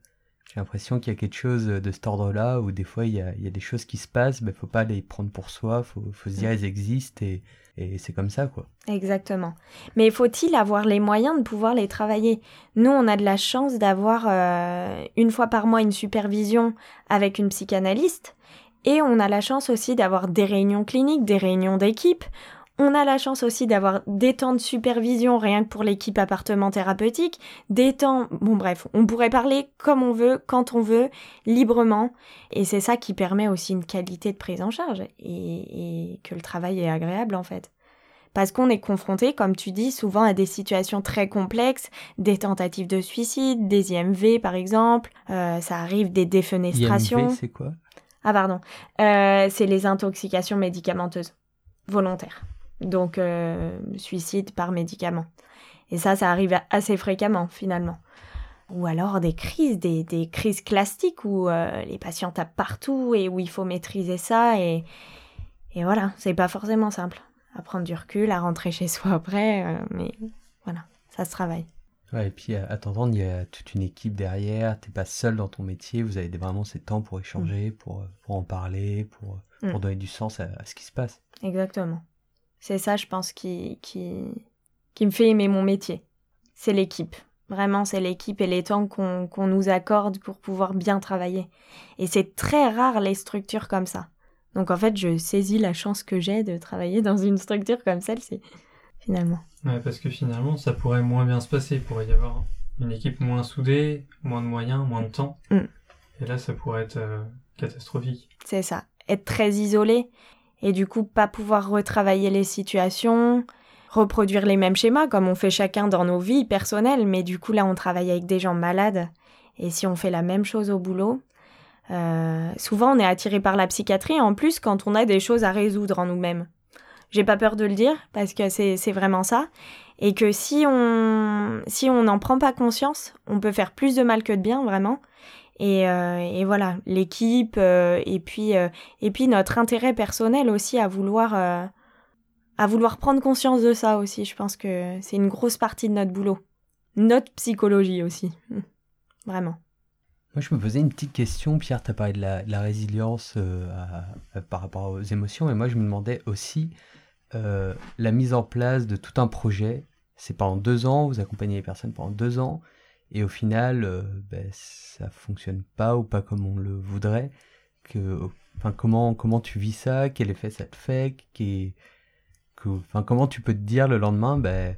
J'ai l'impression qu'il y a quelque chose de cet ordre-là où des fois il y a, il y a des choses qui se passent, mais ben, faut pas les prendre pour soi, faut, faut se dire elles existent et, et c'est comme ça, quoi. Exactement. Mais faut-il avoir les moyens de pouvoir les travailler? Nous, on a de la chance d'avoir euh, une fois par mois une supervision avec une psychanalyste. Et on a la chance aussi d'avoir des réunions cliniques, des réunions d'équipe. On a la chance aussi d'avoir des temps de supervision rien que pour l'équipe appartement thérapeutique, des temps, bon bref, on pourrait parler comme on veut, quand on veut, librement, et c'est ça qui permet aussi une qualité de prise en charge et, et que le travail est agréable en fait. Parce qu'on est confronté, comme tu dis, souvent à des situations très complexes, des tentatives de suicide, des IMV par exemple, euh, ça arrive des défenestrations. IMV, c'est quoi? Ah pardon, euh, c'est les intoxications médicamenteuses volontaires donc euh, suicide par médicament. Et ça, ça arrive assez fréquemment finalement. Ou alors des crises, des, des crises classiques où euh, les patients tapent partout et où il faut maîtriser ça. Et, et voilà, c'est pas forcément simple. À prendre du recul, à rentrer chez soi après, euh, mais voilà, ça se travaille. Ouais, et puis à t'entendre, il y a toute une équipe derrière, t'es pas seul dans ton métier, vous avez vraiment ces temps pour échanger, mm. pour, pour en parler, pour, pour mm. donner du sens à ce qui se passe. Exactement. C'est ça, je pense, qui, qui, qui me fait aimer mon métier. C'est l'équipe. Vraiment, c'est l'équipe et les temps qu'on qu'on nous accorde pour pouvoir bien travailler. Et c'est très rare les structures comme ça. Donc en fait, je saisis la chance que j'ai de travailler dans une structure comme celle-ci, finalement. Ouais, parce que finalement, ça pourrait moins bien se passer. Il pourrait y avoir une équipe moins soudée, moins de moyens, moins de temps. Mm. Et là, ça pourrait être euh, catastrophique. C'est ça. Être très isolé et du coup pas pouvoir retravailler les situations, reproduire les mêmes schémas comme on fait chacun dans nos vies personnelles, mais du coup là on travaille avec des gens malades et si on fait la même chose au boulot, euh, souvent on est attiré par la psychiatrie en plus quand on a des choses à résoudre en nous-mêmes. J'ai pas peur de le dire parce que c'est vraiment ça et que si on si on n'en prend pas conscience, on peut faire plus de mal que de bien vraiment. Et, euh, et voilà, l'équipe euh, et puis euh, et puis notre intérêt personnel aussi à vouloir à vouloir prendre conscience de ça aussi. Je pense que c'est une grosse partie de notre boulot, notre psychologie aussi, vraiment. Moi, je me posais une petite question. Pierre, tu as parlé de la, résilience par rapport aux émotions. Et moi, je me demandais aussi la mise en place de tout un projet. C'est pendant deux ans, vous accompagnez les personnes pendant deux ans. Et au final, euh, ben, ça fonctionne pas ou pas comme on le voudrait. Que, enfin, comment, comment tu vis ça Quel effet ça te fait que, enfin, Comment tu peux te dire le lendemain ben,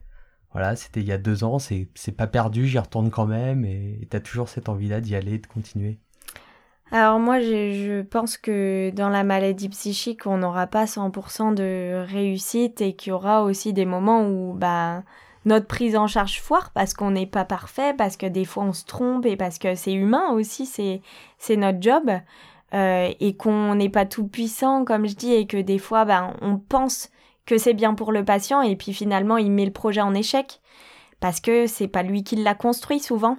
voilà, c'était il y a deux ans, c'est c'est pas perdu, j'y retourne quand même, et t'as toujours cette envie-là d'y aller, de continuer. Alors moi, je, je pense que dans la maladie psychique, on n'aura pas 100% de réussite et qu'il y aura aussi des moments où bah, notre prise en charge foire parce qu'on n'est pas parfait, parce que des fois on se trompe et parce que c'est humain aussi, c'est notre job. euh, et qu'on n'est pas tout puissant, comme je dis, et que des fois, ben, on pense que c'est bien pour le patient et puis finalement il met le projet en échec parce que c'est pas lui qui l'a construit souvent.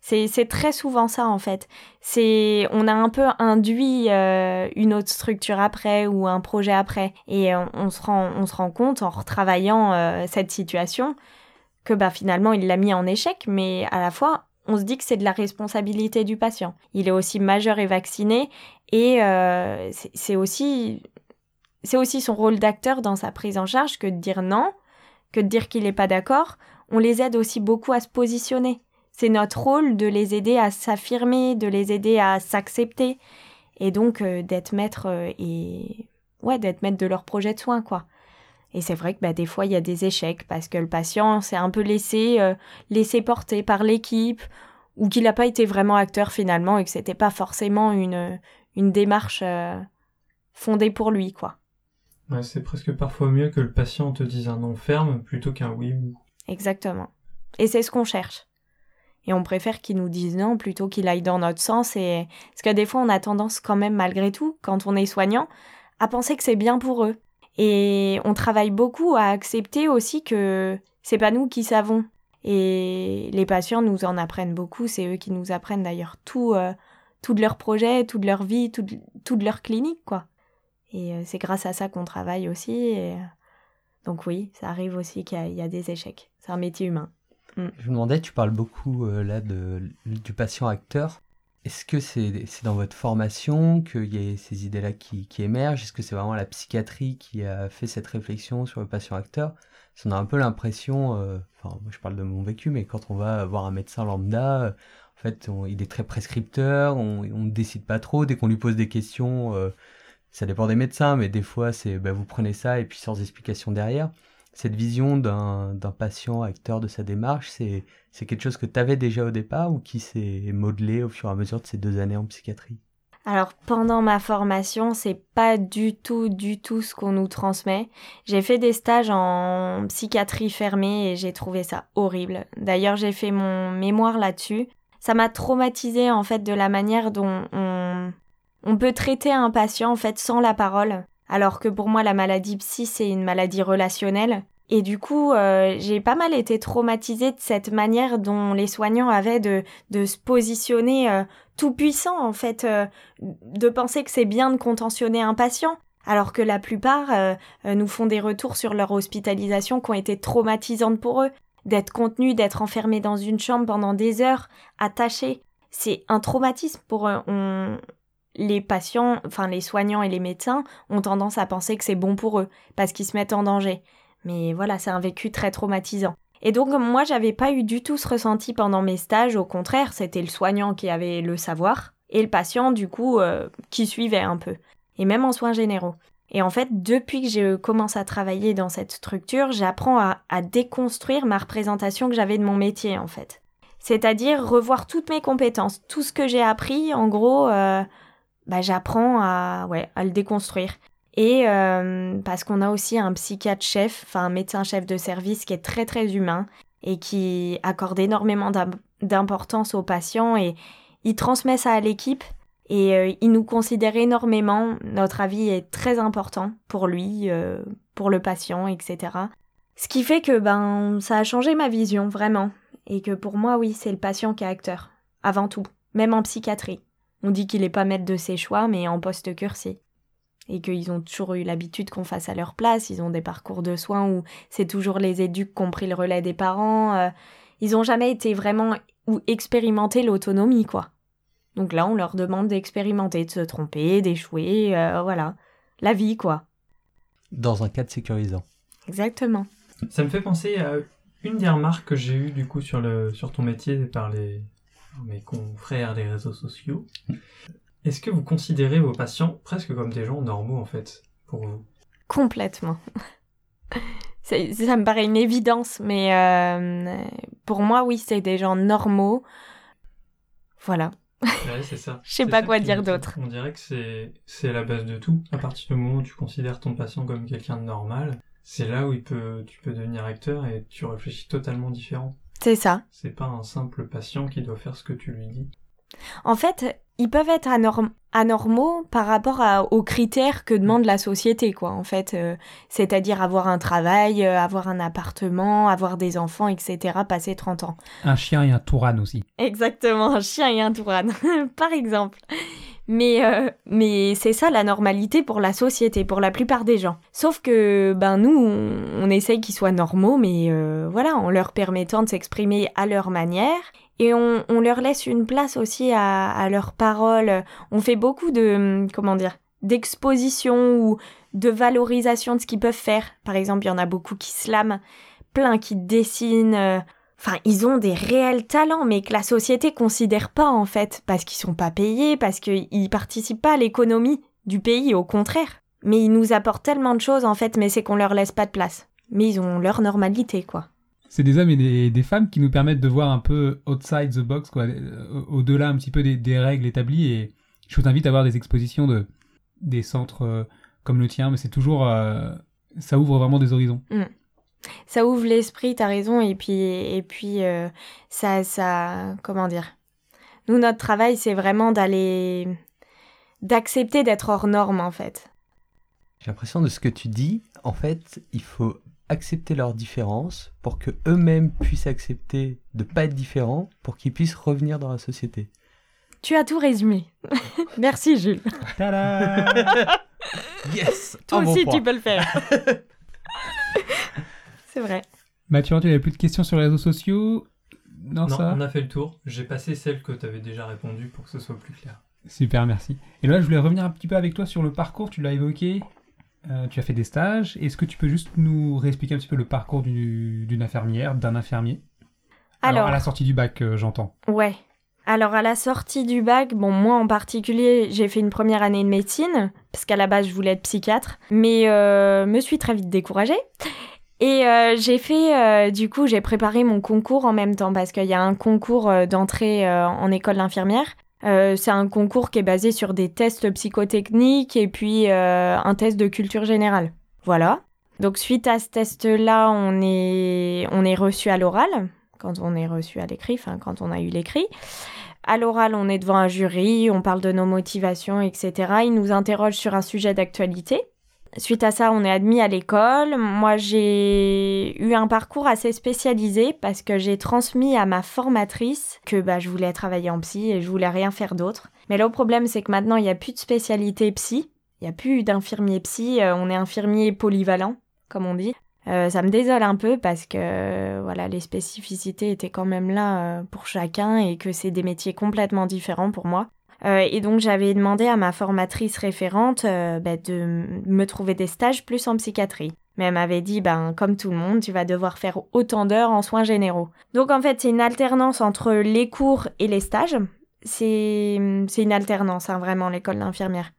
C'est très souvent ça en fait. C'est on a un peu induit euh, une autre structure après ou un projet après et on, on se rend on se rend compte en retravaillant euh, cette situation que bah finalement il l'a mis en échec mais à la fois on se dit que c'est de la responsabilité du patient. Il est aussi majeur et vacciné et euh, c'est aussi c'est aussi son rôle d'acteur dans sa prise en charge que de dire non, que de dire qu'il n'est pas d'accord. On les aide aussi beaucoup à se positionner. C'est notre rôle de les aider à s'affirmer, de les aider à s'accepter et donc euh, d'être maître euh, et ouais, d'être maître de leur projet de soins quoi. Et c'est vrai que bah, des fois il y a des échecs parce que le patient s'est un peu laissé euh, laissé porter par l'équipe ou qu'il n'a pas été vraiment acteur finalement et que c'était pas forcément une une démarche euh, fondée pour lui quoi. Ouais, c'est presque parfois mieux que le patient te dise un non ferme plutôt qu'un oui ou. Exactement. Et c'est ce qu'on cherche. Et on préfère qu'ils nous disent non plutôt qu'il aille dans notre sens. Et... Parce que des fois, on a tendance quand même, malgré tout, quand on est soignant, à penser que c'est bien pour eux. Et on travaille beaucoup à accepter aussi que c'est pas nous qui savons. Et les patients nous en apprennent beaucoup. C'est eux qui nous apprennent d'ailleurs tout, euh, tout de leur projet, toute leur vie, tout de, tout de leur clinique, quoi. Et euh, c'est grâce à ça qu'on travaille aussi. Et... Donc oui, ça arrive aussi qu'il y, a- des échecs. C'est un métier humain. Je me demandais, tu parles beaucoup euh, là de, du patient acteur. Est-ce que c'est dans votre formation qu'il y a ces idées-là qui, émergent? Est-ce que c'est vraiment la psychiatrie qui a fait cette réflexion sur le patient acteur? Parce qu'on a un peu l'impression, euh, enfin je parle de mon vécu, mais quand on va voir un médecin lambda, euh, en fait on- il est très prescripteur, on ne décide pas trop, dès qu'on lui pose des questions, euh, ça dépend des médecins, mais des fois c'est bah, vous prenez ça et puis sans explication derrière. Cette vision d'un patient acteur de sa démarche, c'est quelque chose que tu avais déjà au départ ou qui s'est modelé au fur et à mesure de ces deux années en psychiatrie? Alors pendant ma formation, c'est pas du tout, du tout ce qu'on nous transmet. J'ai fait des stages en psychiatrie fermée et j'ai trouvé ça horrible. D'ailleurs, j'ai fait mon mémoire là-dessus. Ça m'a traumatisé en fait de la manière dont on, on peut traiter un patient en fait sans la parole. Alors que pour moi, la maladie psy, c'est une maladie relationnelle. Et du coup, euh, j'ai pas mal été traumatisée de cette manière dont les soignants avaient de, de se positionner euh, tout puissant, en fait, euh, de penser que c'est bien de contentionner un patient. Alors que la plupart euh, euh, nous font des retours sur leur hospitalisation qui ont été traumatisantes pour eux. D'être contenus, d'être enfermés dans une chambre pendant des heures, attachés. C'est un traumatisme pour eux. Les patients, enfin les soignants et les médecins ont tendance à penser que c'est bon pour eux parce qu'ils se mettent en danger. Mais voilà, c'est un vécu très traumatisant. Et donc moi, j'avais pas eu du tout ce ressenti pendant mes stages. Au contraire, c'était le soignant qui avait le savoir et le patient, du coup, euh, qui suivait un peu. Et même en soins généraux. Et en fait, depuis que je commence à travailler dans cette structure, j'apprends à, déconstruire ma représentation que j'avais de mon métier, en fait. C'est-à-dire revoir toutes mes compétences, tout ce que j'ai appris, en gros, euh, bah, j'apprends à, ouais, à le déconstruire. Et euh, parce qu'on a aussi un psychiatre chef, enfin un médecin chef de service qui est très très humain et qui accorde énormément d'importance aux patients et il transmet ça à l'équipe et euh, il nous considère énormément. Notre avis est très important pour lui, euh, pour le patient, etc. Ce qui fait que ben ça a changé ma vision vraiment et que pour moi oui c'est le patient qui est acteur avant tout, même en psychiatrie. On dit qu'il n'est pas maître de ses choix mais en post-cure et qu'ils ont toujours eu l'habitude qu'on fasse à leur place. Ils ont des parcours de soins où c'est toujours les éduques qui ont pris le relais des parents. Euh, ils n'ont jamais été vraiment ou expérimenter l'autonomie, quoi. Donc là, on leur demande d'expérimenter, de se tromper, d'échouer, euh, voilà. La vie, quoi. Dans un cadre sécurisant. Exactement. Ça me fait penser à une des remarques que j'ai eues du coup sur, le, sur ton métier par les, mes confrères des réseaux sociaux. Est-ce que vous considérez vos patients presque comme des gens normaux en fait pour vous? Complètement. ça, me paraît une évidence, mais euh, pour moi, oui, c'est des gens normaux. Voilà. Ouais, c'est ça. Je sais pas quoi dire d'autre. On dirait que c'est la base de tout. À partir du moment où tu considères ton patient comme quelqu'un de normal, c'est là où il peut, tu peux devenir acteur et tu réfléchis totalement différent. C'est ça. C'est pas un simple patient qui doit faire ce que tu lui dis. En fait, ils peuvent être anormaux par rapport aux critères que demande la société, quoi, en fait. Euh, c'est-à-dire avoir un travail, euh, avoir un appartement, avoir des enfants, etc., passer 30 ans. Un chien et un touran aussi. Exactement, un chien et un touran, par exemple. Mais, euh, mais c'est ça la normalité pour la société, pour la plupart des gens. Sauf que ben nous, on, essaye qu'ils soient normaux, mais voilà, en leur permettant de s'exprimer à leur manière et on, leur laisse une place aussi à, à leurs paroles. On fait beaucoup de, comment dire, d'exposition ou de valorisation de ce qu'ils peuvent faire. Par exemple, il y en a beaucoup qui slament, plein qui dessinent. Enfin, ils ont des réels talents, mais que la société considère pas en fait, parce qu'ils sont pas payés, parce qu'ils participent pas à l'économie du pays, au contraire. Mais ils nous apportent tellement de choses en fait, mais c'est qu'on leur laisse pas de place. Mais ils ont leur normalité, quoi c'est des hommes et des, femmes qui nous permettent de voir un peu outside the box, quoi, euh, au-delà un petit peu des, règles établies. Et je vous invite à voir des expositions de des centres euh, comme le tien, mais c'est toujours euh, ça ouvre vraiment des horizons. Mm. Ça ouvre l'esprit, t'as raison, et puis et puis ça ça comment dire? Nous notre travail c'est vraiment d'aller d'accepter d'être hors norme en fait. J'ai l'impression de ce que tu dis, en fait, il faut accepter leurs différences pour que eux-mêmes puissent accepter de pas être différents pour qu'ils puissent revenir dans la société. Tu as tout résumé. Merci Jules. yes. Toi aussi tu peux le faire. C'est vrai. Mathieu, tu n'avais plus de questions sur les réseaux sociaux? Non, ça? on a fait le tour. J'ai passé celles que tu avais déjà répondu pour que ce soit plus clair. Super, merci. Et là, je voulais revenir un petit peu avec toi sur le parcours. Tu l'as évoqué. Euh, tu as fait des stages. Est-ce que tu peux juste nous réexpliquer un petit peu le parcours d'une infirmière, d'un infirmier? Alors, à la sortie du bac, euh, j'entends. Ouais. Alors, à la sortie du bac, bon, moi en particulier, j'ai fait une première année de médecine, parce qu'à la base, je voulais être psychiatre, mais euh, me suis très vite découragée. Et j'ai fait, du coup, j'ai préparé mon concours en même temps, parce qu'il y a un concours d'entrée en école d'infirmière. Euh, c'est un concours qui est basé sur des tests psychotechniques et puis euh, un test de culture générale. Voilà. Donc suite à ce test-là, on est, on est reçu à l'oral, quand on est reçu à l'écrit, enfin quand on a eu l'écrit. À l'oral, on est devant un jury, on parle de nos motivations, etc. Ils nous interrogent sur un sujet d'actualité. Suite à ça, on est admis à l'école. Moi, j'ai eu un parcours assez spécialisé parce que j'ai transmis à ma formatrice que bah, je voulais travailler en psy et je voulais rien faire d'autre. Mais le problème, c'est que maintenant, il n'y a plus de spécialité psy. Il n'y a plus d'infirmier psy. Euh, on est infirmier polyvalent, comme on dit. Euh, ça me désole un peu parce que voilà, les spécificités étaient quand même là euh, pour chacun et que c'est des métiers complètement différents pour moi. Euh, et donc j'avais demandé à ma formatrice référente euh, bah, de me trouver des stages plus en psychiatrie. Mais elle m'avait dit, ben, comme tout le monde, tu vas devoir faire autant d'heures en soins généraux. Donc en fait, c'est une alternance entre les cours et les stages. C'est une alternance, hein, vraiment, l'école d'infirmière.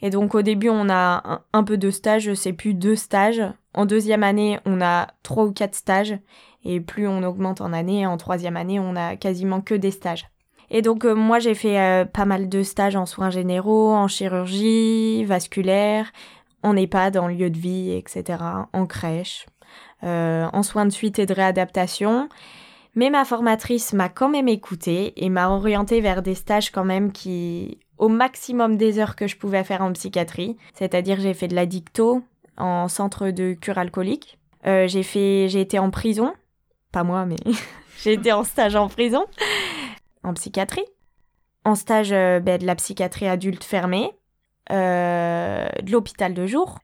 Et donc au début, on a un, peu de stages, c'est plus deux stages. En deuxième année, on a trois ou quatre stages. Et plus on augmente en année, en troisième année, on a quasiment que des stages. Et donc euh, moi j'ai fait euh, pas mal de stages en soins généraux, en chirurgie, vasculaire, en EHPAD, en lieu de vie, etc., en crèche, euh, en soins de suite et de réadaptation. Mais ma formatrice m'a quand même écoutée et m'a orientée vers des stages quand même qui, au maximum des heures que je pouvais faire en psychiatrie, c'est-à-dire j'ai fait de la dicto en centre de cure alcoolique. j'ai fait, j'ai été en prison, pas moi, mais j'ai été en stage en prison en psychiatrie, en stage euh, ben, de la psychiatrie adulte fermée, euh, de l'hôpital de jour,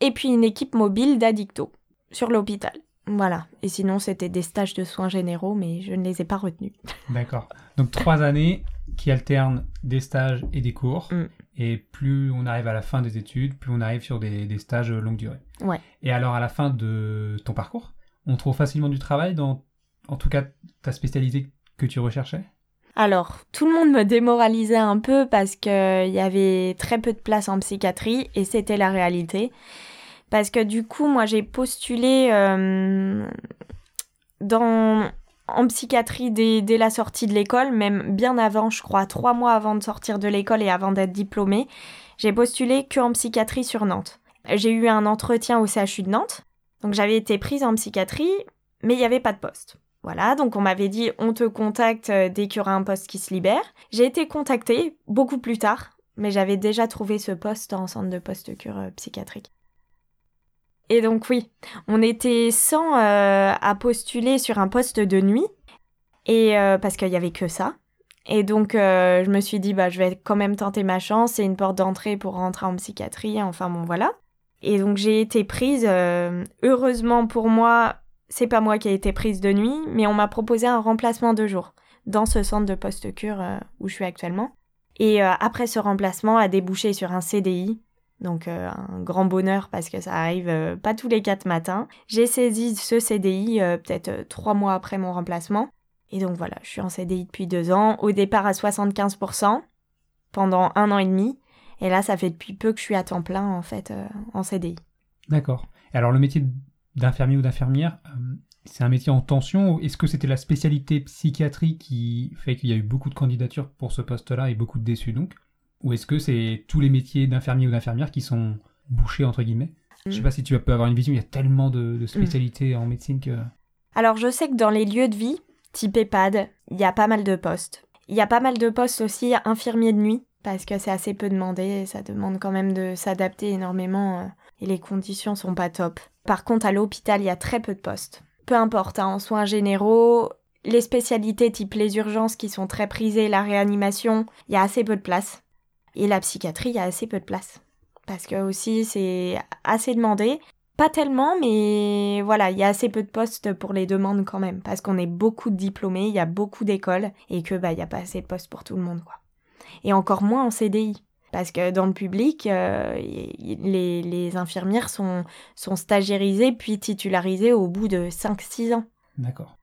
et puis une équipe mobile d'addicto sur l'hôpital. Voilà. Et sinon, c'était des stages de soins généraux, mais je ne les ai pas retenus. D'accord. Donc trois années qui alternent des stages et des cours. Mm. Et plus on arrive à la fin des études, plus on arrive sur des, des stages longue durée. Ouais. Et alors, à la fin de ton parcours, on trouve facilement du travail dans, en tout cas, ta spécialité que tu recherchais? Alors, tout le monde me démoralisait un peu parce qu'il y avait très peu de place en psychiatrie et c'était la réalité. Parce que du coup, moi, j'ai postulé euh, en psychiatrie dès, dès la sortie de l'école, même bien avant, je crois, trois mois avant de sortir de l'école et avant d'être diplômée. J'ai postulé que en psychiatrie sur Nantes. J'ai eu un entretien au CHU de Nantes, donc j'avais été prise en psychiatrie, mais il n'y avait pas de poste. Voilà, donc on m'avait dit on te contacte euh, dès qu'il y aura un poste qui se libère. J'ai été contactée beaucoup plus tard, mais j'avais déjà trouvé ce poste en centre de post-cure euh, psychiatrique. Et donc oui, on était 100 euh, à postuler sur un poste de nuit, et parce qu'il y avait que ça. Et donc je me suis dit bah je vais quand même tenter ma chance, c'est une porte d'entrée pour rentrer en psychiatrie, enfin bon voilà. Et donc j'ai été prise, heureusement pour moi, c'est pas moi qui ai été prise de nuit, mais on m'a proposé un remplacement de jour dans ce centre de post-cure euh, où je suis actuellement. Et euh, après ce remplacement a débouché sur un CDI, donc euh, un grand bonheur parce que ça arrive pas tous les quatre matins. J'ai saisi ce CDI peut-être trois mois après mon remplacement. Et donc voilà, je suis en CDI depuis deux ans, au départ à 75% pendant un an et demi. Et là, ça fait depuis peu que je suis à temps plein en fait en CDI. D'accord. Alors le métier d'infirmier ou d'infirmière, euh, c'est un métier en tension. Est-ce que c'était la spécialité psychiatrie qui fait qu'il y a eu beaucoup de candidatures pour ce poste-là et beaucoup de déçus donc? Ou est-ce que c'est tous les métiers d'infirmier ou d'infirmière qui sont bouchés entre guillemets? Je sais mm. pas si tu peux avoir une vision, il y a tellement de, spécialités en médecine que... Alors je sais que dans les lieux de vie, type EHPAD, il y a pas mal de postes. Il y a pas mal de postes aussi infirmiers de nuit, parce que c'est assez peu demandé, et ça demande quand même de s'adapter énormément, euh, et les conditions sont pas top. Par contre, à l'hôpital, il y a très peu de postes. Peu importe, hein, en soins généraux, les spécialités type les urgences qui sont très prisées, la réanimation, il y a assez peu de place. Et la psychiatrie, il y a assez peu de place. Parce que aussi, c'est assez demandé. Pas tellement, mais voilà, il y a assez peu de postes pour les demandes quand même. Parce qu'on est beaucoup de diplômés, il y a beaucoup d'écoles, et que bah, il n'y a pas assez de postes pour tout le monde, quoi. Et encore moins en CDI. Parce que dans le public, euh, les, infirmières sont, sont stagiairisées puis titularisées au bout de 5-6 ans. D'accord.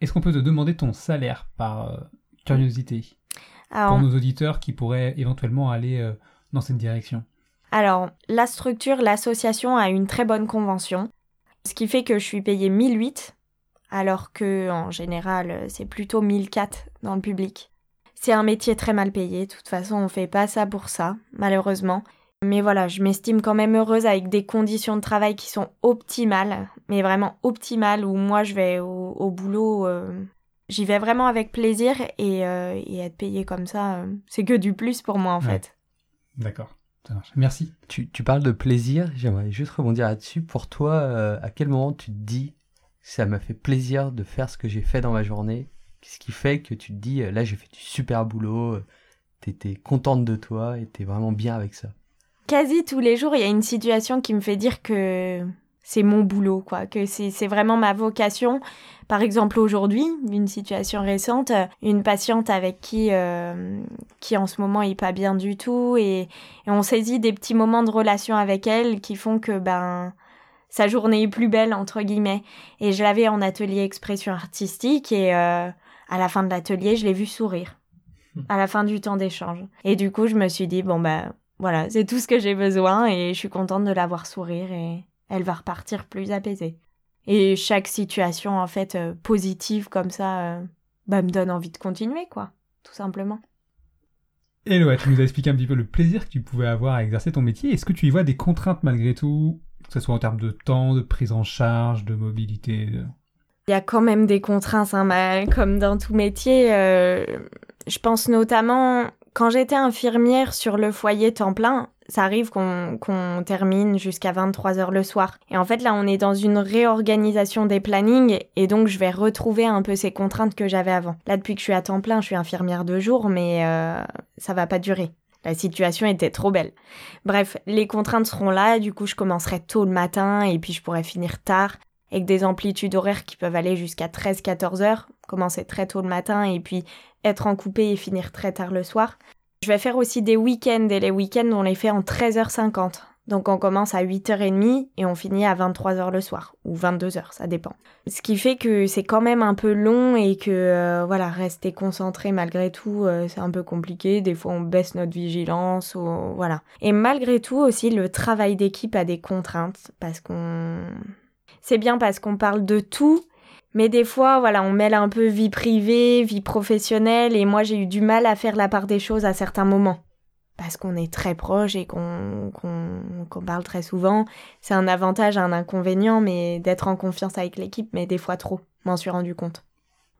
Est-ce qu'on peut te demander ton salaire par euh, curiosité? Pour nos auditeurs qui pourraient éventuellement aller euh, dans cette direction. Alors, la structure, l'association a une très bonne convention, ce qui fait que je suis payée 1008, alors que en général, c'est plutôt 1004 dans le public. C'est un métier très mal payé, de toute façon on fait pas ça pour ça, malheureusement. Mais voilà, je m'estime quand même heureuse avec des conditions de travail qui sont optimales, mais vraiment optimales, où moi je vais au, boulot, euh, j'y vais vraiment avec plaisir et, euh, être payée comme ça, euh, c'est que du plus pour moi en fait. D'accord, ça marche. Merci. Tu, tu parles de plaisir, j'aimerais juste rebondir là-dessus. Pour toi, à quel moment tu te dis ça m'a fait plaisir de faire ce que j'ai fait dans ma journée Qu'est-ce qui fait que tu te dis, là j'ai fait du super boulot, euh, t'étais contente de toi et t'es vraiment bien avec ça? Quasi tous les jours, il y a une situation qui me fait dire que c'est mon boulot, quoi, que c'est vraiment ma vocation. Par exemple, aujourd'hui, une situation récente, une patiente avec qui, euh, qui en ce moment est pas bien du tout, et, on saisit des petits moments de relation avec elle qui font que ben sa journée est plus belle entre guillemets. Et je l'avais en atelier expression artistique et euh, à la fin de l'atelier, je l'ai vu sourire. À la fin du temps d'échange. Et du coup, je me suis dit bon bah voilà, c'est tout ce que j'ai besoin et je suis contente de la voir sourire et elle va repartir plus apaisée. Et chaque situation en fait euh, positive comme ça, euh, bah me donne envie de continuer quoi, tout simplement. Hello, tu nous as expliqué un petit peu le plaisir que tu pouvais avoir à exercer ton métier. Est-ce que tu y vois des contraintes malgré tout, que ce soit en termes de temps, de prise en charge, de mobilité de- Il y a quand même des contraintes, hein, bah, comme dans tout métier. euh, je pense notamment quand j'étais infirmière sur le foyer temps plein, ça arrive qu'on termine jusqu'à 23h le soir. Et en fait, là, on est dans une réorganisation des plannings et donc je vais retrouver un peu ces contraintes que j'avais avant. Là, depuis que je suis à temps plein, je suis infirmière de jour, mais euh, ça va pas durer. La situation était trop belle. Bref, les contraintes seront là, du coup, je commencerai tôt le matin et puis je pourrai finir tard avec des amplitudes horaires qui peuvent aller jusqu'à 13-14 heures, commencer très tôt le matin et puis être en coupé et finir très tard le soir. Je vais faire aussi des week-ends et les week-ends on les fait en 13h50. Donc on commence à 8h30 et on finit à 23h le soir ou 22h, ça dépend. Ce qui fait que c'est quand même un peu long et que euh, voilà, rester concentré malgré tout, euh, c'est un peu compliqué. Des fois on baisse notre vigilance ou voilà. Et malgré tout aussi le travail d'équipe a des contraintes parce qu'on c'est bien parce qu'on parle de tout, mais des fois, voilà, on mêle un peu vie privée, vie professionnelle, et moi j'ai eu du mal à faire la part des choses à certains moments. Parce qu'on est très proche et qu'on qu'on qu'on parle très souvent. C'est un avantage, un inconvénient, mais d'être en confiance avec l'équipe, mais des fois trop, m'en suis rendu compte.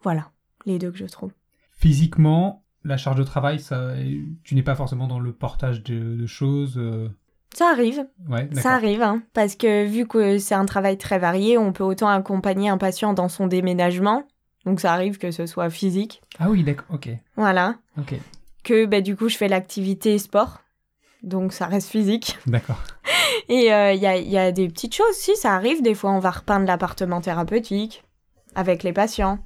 Voilà, les deux que je trouve. Physiquement, la charge de travail, ça, tu n'es pas forcément dans le portage de, de choses. euh, Ça arrive, Ouais. Ça arrive, hein, parce que vu que c'est un travail très varié, on peut autant accompagner un patient dans son déménagement, donc ça arrive que ce soit physique, Ah oui, d'accord, ok. voilà, Ok, que bah, du coup je fais l'activité sport, donc ça reste physique. d'accord. Et euh, il y, a, il y a des petites choses, si ça arrive, des fois on va repeindre l'appartement thérapeutique avec les patients.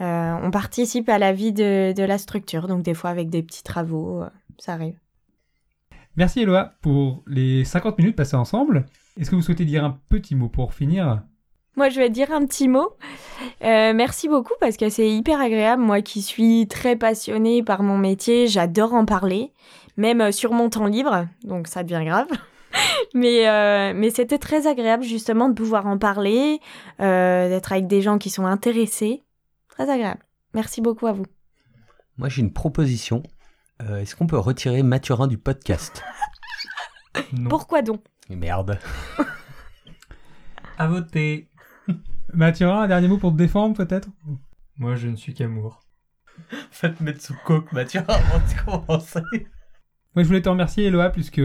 Euh, on participe à la vie de, de la structure, donc des fois avec des petits travaux, euh, ça arrive. Merci Eloa pour les 50 minutes passées ensemble. Est-ce que vous souhaitez dire un petit mot pour finir? Moi, je vais dire un petit mot. Euh, merci beaucoup parce que c'est hyper agréable. Moi qui suis très passionnée par mon métier, j'adore en parler, même euh, sur mon temps libre, donc ça devient grave. mais euh, mais c'était très agréable justement de pouvoir en parler, euh, d'être avec des gens qui sont intéressés. Très agréable. Merci beaucoup à vous. Moi, j'ai une proposition. Euh, Est-ce qu'on peut retirer Mathurin du podcast? Non. Pourquoi donc? Merde. À voter. Mathurin, un dernier mot pour te défendre peut-être? Moi, je ne suis qu'amour. Faites mettre sous coque, Mathurin, avant de commencer. Moi, je voulais te remercier, Eloa, puisque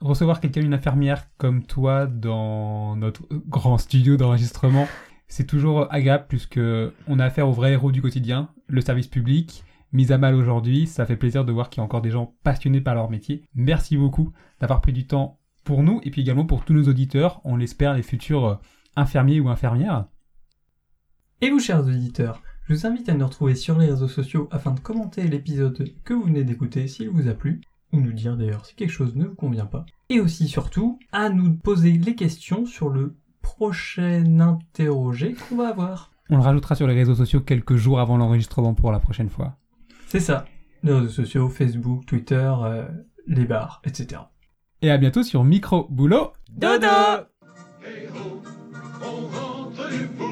recevoir quelqu'un, une infirmière comme toi, dans notre grand studio d'enregistrement, c'est toujours agréable, puisque on a affaire aux vrais héros du quotidien, le service public, mis à mal aujourd'hui. Ça fait plaisir de voir qu'il y a encore des gens passionnés par leur métier. Merci beaucoup d'avoir pris du temps pour nous, et puis également pour tous nos auditeurs, on l'espère, les futurs euh, infirmiers ou infirmières. Et vous, chers auditeurs, je vous invite à nous retrouver sur les réseaux sociaux afin de commenter l'épisode que vous venez d'écouter s'il vous a plu, ou nous dire d'ailleurs si quelque chose ne vous convient pas. Et aussi, surtout, à nous poser les questions sur le prochain interrogé qu'on va avoir. On le rajoutera sur les réseaux sociaux quelques jours avant l'enregistrement pour la prochaine fois. C'est ça. Les réseaux sociaux, Facebook, Twitter, euh, les bars, etc. Et à bientôt sur Micro Boulot Dodo On rentre du boulot.